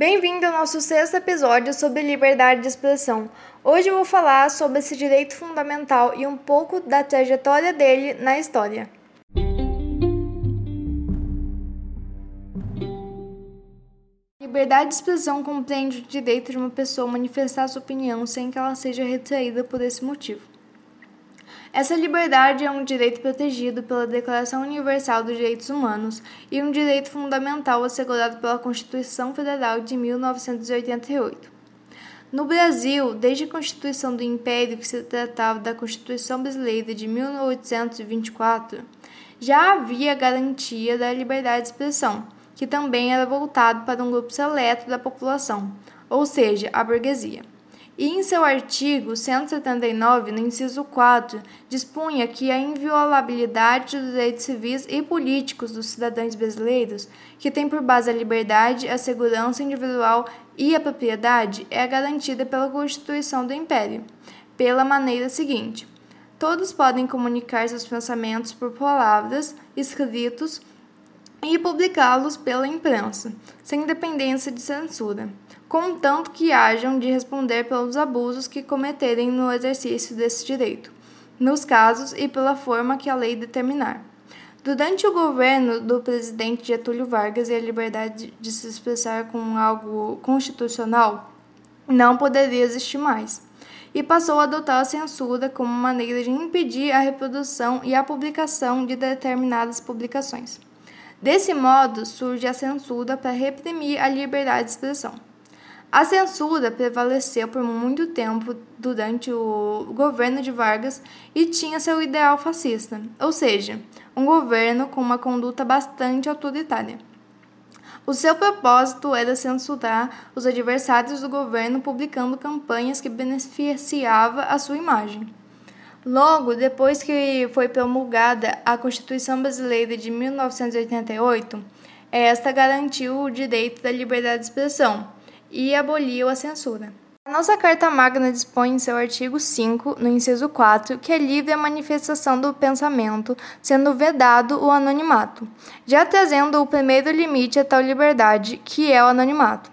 Bem-vindo ao nosso sexto episódio sobre liberdade de expressão. Hoje vou falar sobre esse direito fundamental e um pouco da trajetória dele na história. Liberdade de expressão compreende o direito de uma pessoa manifestar sua opinião sem que ela seja retraída por esse motivo. Essa liberdade é um direito protegido pela Declaração Universal dos Direitos Humanos e um direito fundamental assegurado pela Constituição Federal de 1988. No Brasil, desde a Constituição do Império, que se tratava da Constituição Brasileira de 1824, já havia garantia da liberdade de expressão, que também era voltado para um grupo seleto da população, ou seja, a burguesia e em seu artigo 179, no inciso 4, dispunha que a inviolabilidade dos direitos civis e políticos dos cidadãos brasileiros, que tem por base a liberdade, a segurança individual e a propriedade, é garantida pela Constituição do Império, pela maneira seguinte: todos podem comunicar seus pensamentos por palavras, escritos e publicá-los pela imprensa, sem dependência de censura contanto que hajam de responder pelos abusos que cometerem no exercício desse direito, nos casos e pela forma que a lei determinar. Durante o governo do presidente Getúlio Vargas e a liberdade de se expressar com algo constitucional não poderia existir mais, e passou a adotar a censura como maneira de impedir a reprodução e a publicação de determinadas publicações. Desse modo, surge a censura para reprimir a liberdade de expressão. A censura prevaleceu por muito tempo durante o governo de Vargas e tinha seu ideal fascista, ou seja, um governo com uma conduta bastante autoritária. O seu propósito era censurar os adversários do governo publicando campanhas que beneficiavam a sua imagem. Logo depois que foi promulgada a Constituição Brasileira de 1988, esta garantiu o direito da liberdade de expressão e aboliu a censura. A nossa Carta Magna dispõe em seu artigo 5, no inciso 4, que é livre a manifestação do pensamento, sendo vedado o anonimato, já trazendo o primeiro limite a tal liberdade, que é o anonimato.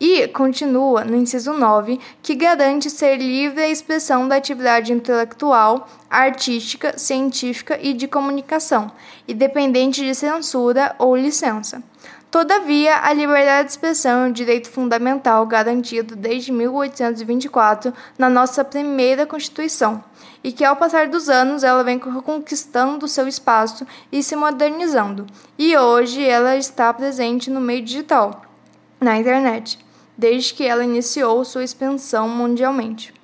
E continua no inciso 9, que garante ser livre a expressão da atividade intelectual, artística, científica e de comunicação, independente de censura ou licença. Todavia, a liberdade de expressão é um direito fundamental garantido desde 1824 na nossa primeira Constituição, e que ao passar dos anos ela vem conquistando seu espaço e se modernizando, e hoje ela está presente no meio digital, na internet, desde que ela iniciou sua expansão mundialmente.